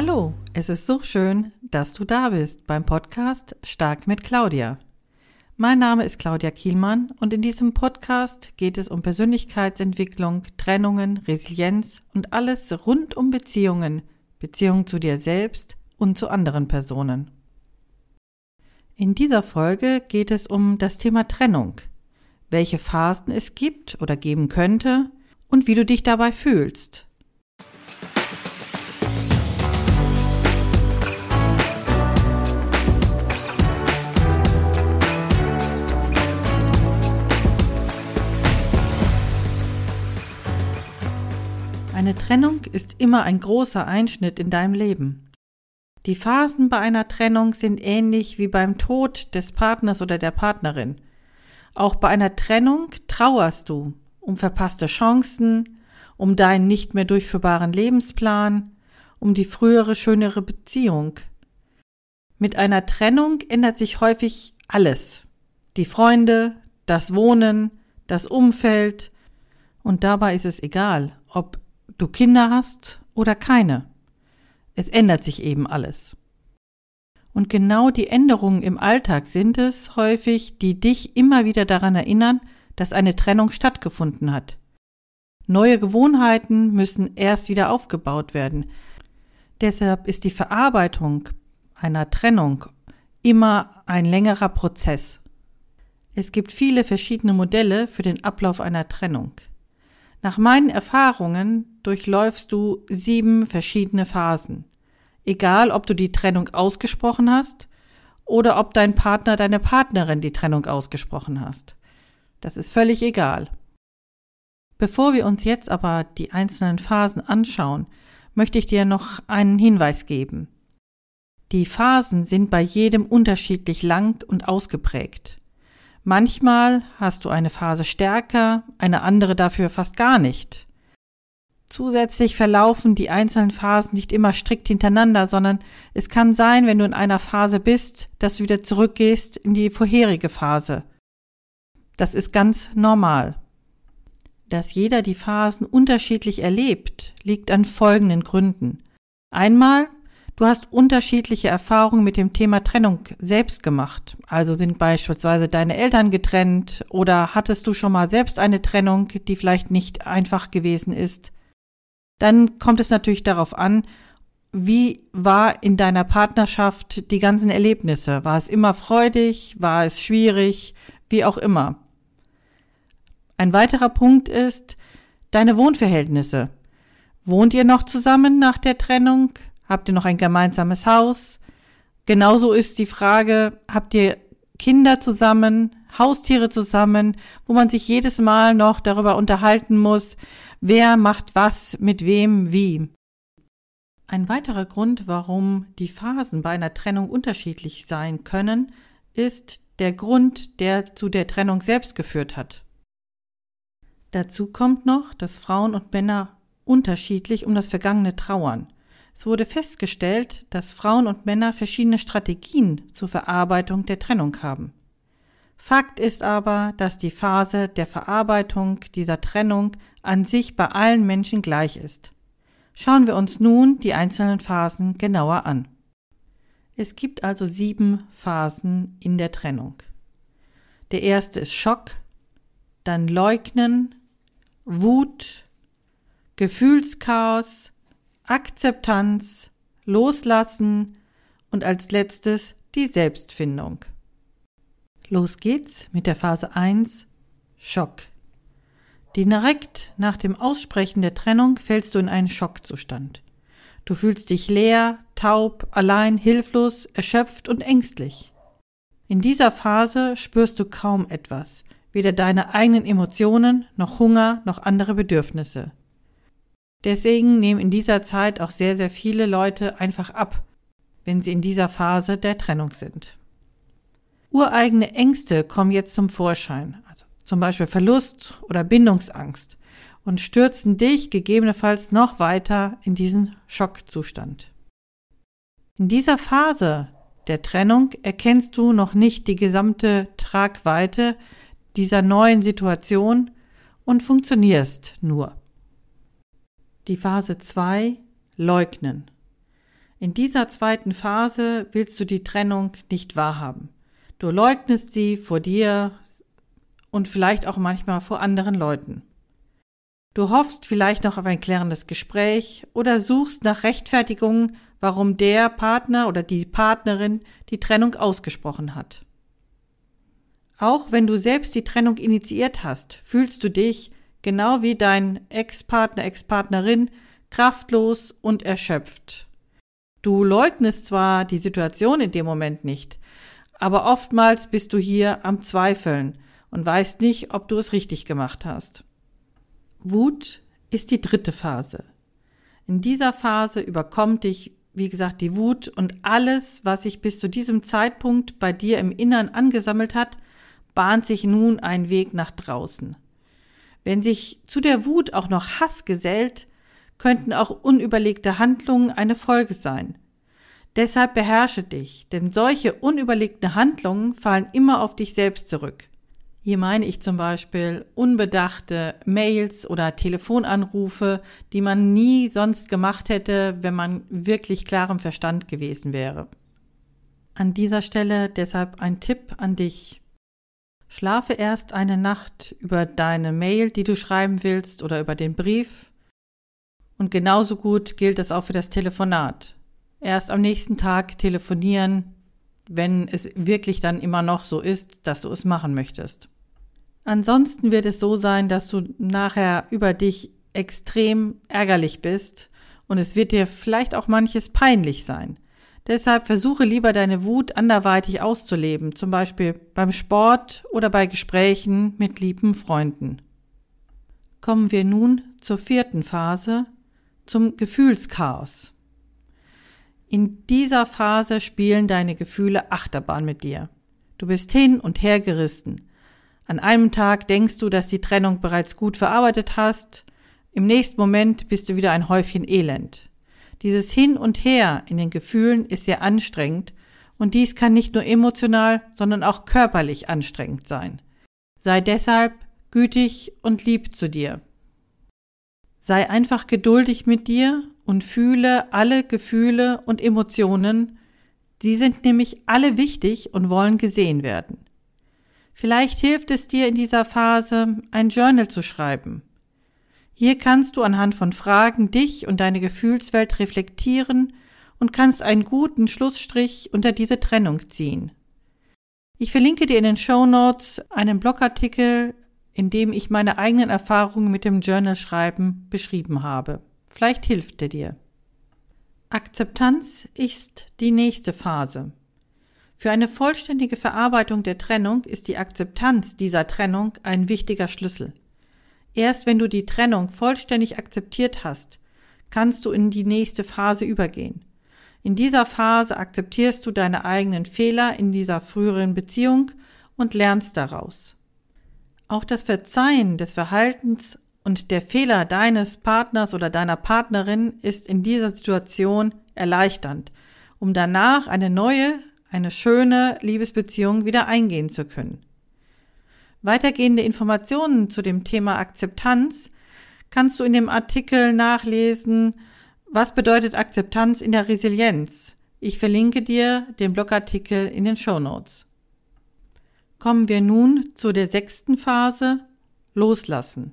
Hallo, es ist so schön, dass du da bist beim Podcast Stark mit Claudia. Mein Name ist Claudia Kielmann und in diesem Podcast geht es um Persönlichkeitsentwicklung, Trennungen, Resilienz und alles rund um Beziehungen, Beziehungen zu dir selbst und zu anderen Personen. In dieser Folge geht es um das Thema Trennung, welche Phasen es gibt oder geben könnte und wie du dich dabei fühlst. Trennung ist immer ein großer Einschnitt in deinem Leben. Die Phasen bei einer Trennung sind ähnlich wie beim Tod des Partners oder der Partnerin. Auch bei einer Trennung trauerst du um verpasste Chancen, um deinen nicht mehr durchführbaren Lebensplan, um die frühere schönere Beziehung. Mit einer Trennung ändert sich häufig alles. Die Freunde, das Wohnen, das Umfeld, und dabei ist es egal, ob du Kinder hast oder keine. Es ändert sich eben alles. Und genau die Änderungen im Alltag sind es häufig, die dich immer wieder daran erinnern, dass eine Trennung stattgefunden hat. Neue Gewohnheiten müssen erst wieder aufgebaut werden. Deshalb ist die Verarbeitung einer Trennung immer ein längerer Prozess. Es gibt viele verschiedene Modelle für den Ablauf einer Trennung. Nach meinen Erfahrungen durchläufst du sieben verschiedene Phasen. Egal, ob du die Trennung ausgesprochen hast oder ob dein Partner, deine Partnerin die Trennung ausgesprochen hast. Das ist völlig egal. Bevor wir uns jetzt aber die einzelnen Phasen anschauen, möchte ich dir noch einen Hinweis geben. Die Phasen sind bei jedem unterschiedlich lang und ausgeprägt. Manchmal hast du eine Phase stärker, eine andere dafür fast gar nicht. Zusätzlich verlaufen die einzelnen Phasen nicht immer strikt hintereinander, sondern es kann sein, wenn du in einer Phase bist, dass du wieder zurückgehst in die vorherige Phase. Das ist ganz normal. Dass jeder die Phasen unterschiedlich erlebt, liegt an folgenden Gründen. Einmal Du hast unterschiedliche Erfahrungen mit dem Thema Trennung selbst gemacht. Also sind beispielsweise deine Eltern getrennt oder hattest du schon mal selbst eine Trennung, die vielleicht nicht einfach gewesen ist. Dann kommt es natürlich darauf an, wie war in deiner Partnerschaft die ganzen Erlebnisse? War es immer freudig? War es schwierig? Wie auch immer. Ein weiterer Punkt ist deine Wohnverhältnisse. Wohnt ihr noch zusammen nach der Trennung? Habt ihr noch ein gemeinsames Haus? Genauso ist die Frage, habt ihr Kinder zusammen, Haustiere zusammen, wo man sich jedes Mal noch darüber unterhalten muss, wer macht was mit wem wie. Ein weiterer Grund, warum die Phasen bei einer Trennung unterschiedlich sein können, ist der Grund, der zu der Trennung selbst geführt hat. Dazu kommt noch, dass Frauen und Männer unterschiedlich um das Vergangene trauern. Es wurde festgestellt, dass Frauen und Männer verschiedene Strategien zur Verarbeitung der Trennung haben. Fakt ist aber, dass die Phase der Verarbeitung dieser Trennung an sich bei allen Menschen gleich ist. Schauen wir uns nun die einzelnen Phasen genauer an. Es gibt also sieben Phasen in der Trennung. Der erste ist Schock, dann Leugnen, Wut, Gefühlschaos, Akzeptanz, Loslassen und als letztes die Selbstfindung. Los geht's mit der Phase 1 Schock. Direkt nach dem Aussprechen der Trennung fällst du in einen Schockzustand. Du fühlst dich leer, taub, allein, hilflos, erschöpft und ängstlich. In dieser Phase spürst du kaum etwas, weder deine eigenen Emotionen noch Hunger noch andere Bedürfnisse. Deswegen nehmen in dieser Zeit auch sehr, sehr viele Leute einfach ab, wenn sie in dieser Phase der Trennung sind. Ureigene Ängste kommen jetzt zum Vorschein, also zum Beispiel Verlust oder Bindungsangst, und stürzen dich gegebenenfalls noch weiter in diesen Schockzustand. In dieser Phase der Trennung erkennst du noch nicht die gesamte Tragweite dieser neuen Situation und funktionierst nur. Die Phase 2 Leugnen. In dieser zweiten Phase willst du die Trennung nicht wahrhaben. Du leugnest sie vor dir und vielleicht auch manchmal vor anderen Leuten. Du hoffst vielleicht noch auf ein klärendes Gespräch oder suchst nach Rechtfertigungen, warum der Partner oder die Partnerin die Trennung ausgesprochen hat. Auch wenn du selbst die Trennung initiiert hast, fühlst du dich, genau wie dein Ex-Partner, Ex-Partnerin, kraftlos und erschöpft. Du leugnest zwar die Situation in dem Moment nicht, aber oftmals bist du hier am Zweifeln und weißt nicht, ob du es richtig gemacht hast. Wut ist die dritte Phase. In dieser Phase überkommt dich, wie gesagt, die Wut und alles, was sich bis zu diesem Zeitpunkt bei dir im Innern angesammelt hat, bahnt sich nun ein Weg nach draußen. Wenn sich zu der Wut auch noch Hass gesellt, könnten auch unüberlegte Handlungen eine Folge sein. Deshalb beherrsche dich, denn solche unüberlegten Handlungen fallen immer auf dich selbst zurück. Hier meine ich zum Beispiel unbedachte Mails oder Telefonanrufe, die man nie sonst gemacht hätte, wenn man wirklich klarem Verstand gewesen wäre. An dieser Stelle deshalb ein Tipp an dich. Schlafe erst eine Nacht über deine Mail, die du schreiben willst, oder über den Brief. Und genauso gut gilt es auch für das Telefonat. Erst am nächsten Tag telefonieren, wenn es wirklich dann immer noch so ist, dass du es machen möchtest. Ansonsten wird es so sein, dass du nachher über dich extrem ärgerlich bist und es wird dir vielleicht auch manches peinlich sein. Deshalb versuche lieber deine Wut anderweitig auszuleben, zum Beispiel beim Sport oder bei Gesprächen mit lieben Freunden. Kommen wir nun zur vierten Phase, zum Gefühlschaos. In dieser Phase spielen deine Gefühle Achterbahn mit dir. Du bist hin und her gerissen. An einem Tag denkst du, dass die Trennung bereits gut verarbeitet hast, im nächsten Moment bist du wieder ein Häufchen Elend. Dieses Hin und Her in den Gefühlen ist sehr anstrengend und dies kann nicht nur emotional, sondern auch körperlich anstrengend sein. Sei deshalb gütig und lieb zu dir. Sei einfach geduldig mit dir und fühle alle Gefühle und Emotionen. Sie sind nämlich alle wichtig und wollen gesehen werden. Vielleicht hilft es dir in dieser Phase, ein Journal zu schreiben. Hier kannst du anhand von Fragen dich und deine Gefühlswelt reflektieren und kannst einen guten Schlussstrich unter diese Trennung ziehen. Ich verlinke dir in den Show Notes einen Blogartikel, in dem ich meine eigenen Erfahrungen mit dem Journal-Schreiben beschrieben habe. Vielleicht hilft er dir. Akzeptanz ist die nächste Phase. Für eine vollständige Verarbeitung der Trennung ist die Akzeptanz dieser Trennung ein wichtiger Schlüssel. Erst wenn du die Trennung vollständig akzeptiert hast, kannst du in die nächste Phase übergehen. In dieser Phase akzeptierst du deine eigenen Fehler in dieser früheren Beziehung und lernst daraus. Auch das Verzeihen des Verhaltens und der Fehler deines Partners oder deiner Partnerin ist in dieser Situation erleichternd, um danach eine neue, eine schöne Liebesbeziehung wieder eingehen zu können. Weitergehende Informationen zu dem Thema Akzeptanz kannst du in dem Artikel nachlesen, was bedeutet Akzeptanz in der Resilienz. Ich verlinke dir den Blogartikel in den Show Notes. Kommen wir nun zu der sechsten Phase, Loslassen.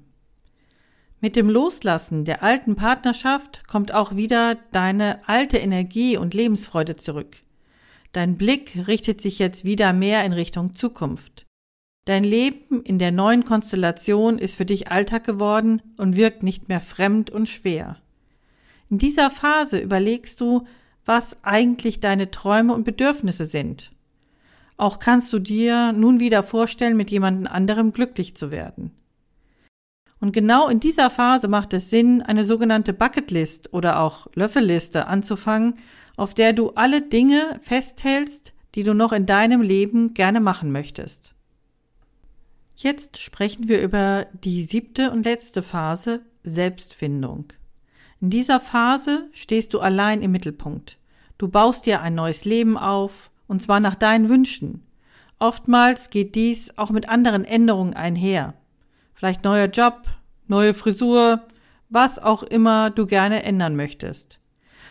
Mit dem Loslassen der alten Partnerschaft kommt auch wieder deine alte Energie und Lebensfreude zurück. Dein Blick richtet sich jetzt wieder mehr in Richtung Zukunft. Dein Leben in der neuen Konstellation ist für dich Alltag geworden und wirkt nicht mehr fremd und schwer. In dieser Phase überlegst du, was eigentlich deine Träume und Bedürfnisse sind. Auch kannst du dir nun wieder vorstellen, mit jemand anderem glücklich zu werden. Und genau in dieser Phase macht es Sinn, eine sogenannte Bucketlist oder auch Löffelliste anzufangen auf der du alle Dinge festhältst, die du noch in deinem Leben gerne machen möchtest. Jetzt sprechen wir über die siebte und letzte Phase Selbstfindung. In dieser Phase stehst du allein im Mittelpunkt. Du baust dir ein neues Leben auf, und zwar nach deinen Wünschen. Oftmals geht dies auch mit anderen Änderungen einher. Vielleicht neuer Job, neue Frisur, was auch immer du gerne ändern möchtest.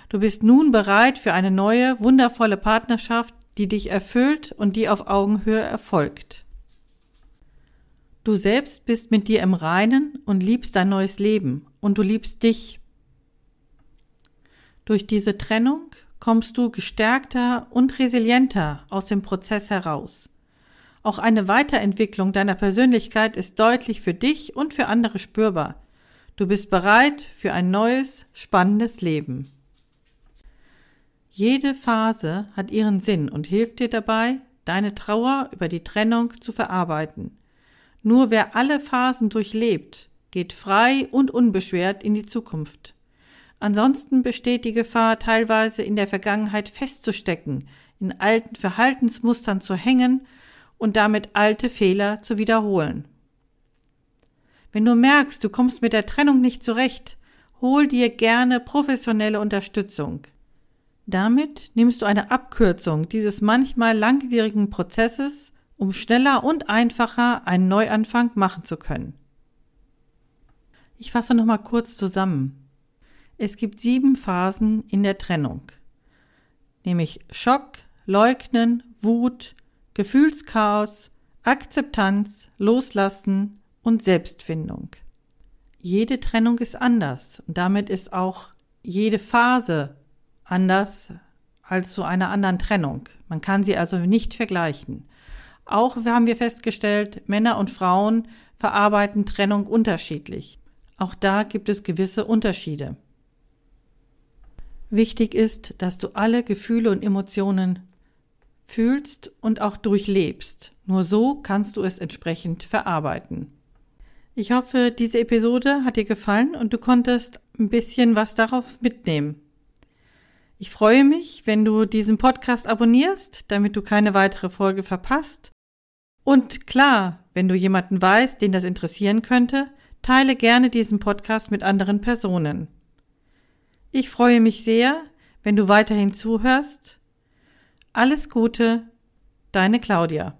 Du bist nun bereit für eine neue, wundervolle Partnerschaft, die dich erfüllt und die auf Augenhöhe erfolgt. Du selbst bist mit dir im Reinen und liebst dein neues Leben und du liebst dich. Durch diese Trennung kommst du gestärkter und resilienter aus dem Prozess heraus. Auch eine Weiterentwicklung deiner Persönlichkeit ist deutlich für dich und für andere spürbar. Du bist bereit für ein neues, spannendes Leben. Jede Phase hat ihren Sinn und hilft dir dabei, deine Trauer über die Trennung zu verarbeiten. Nur wer alle Phasen durchlebt, geht frei und unbeschwert in die Zukunft. Ansonsten besteht die Gefahr, teilweise in der Vergangenheit festzustecken, in alten Verhaltensmustern zu hängen und damit alte Fehler zu wiederholen. Wenn du merkst, du kommst mit der Trennung nicht zurecht, hol dir gerne professionelle Unterstützung. Damit nimmst du eine Abkürzung dieses manchmal langwierigen Prozesses, um schneller und einfacher einen Neuanfang machen zu können. Ich fasse nochmal kurz zusammen. Es gibt sieben Phasen in der Trennung, nämlich Schock, Leugnen, Wut, Gefühlschaos, Akzeptanz, Loslassen und Selbstfindung. Jede Trennung ist anders und damit ist auch jede Phase anders als zu einer anderen Trennung. Man kann sie also nicht vergleichen. Auch haben wir festgestellt, Männer und Frauen verarbeiten Trennung unterschiedlich. Auch da gibt es gewisse Unterschiede. Wichtig ist, dass du alle Gefühle und Emotionen fühlst und auch durchlebst. Nur so kannst du es entsprechend verarbeiten. Ich hoffe, diese Episode hat dir gefallen und du konntest ein bisschen was daraus mitnehmen. Ich freue mich, wenn du diesen Podcast abonnierst, damit du keine weitere Folge verpasst. Und klar, wenn du jemanden weißt, den das interessieren könnte, teile gerne diesen Podcast mit anderen Personen. Ich freue mich sehr, wenn du weiterhin zuhörst. Alles Gute, deine Claudia.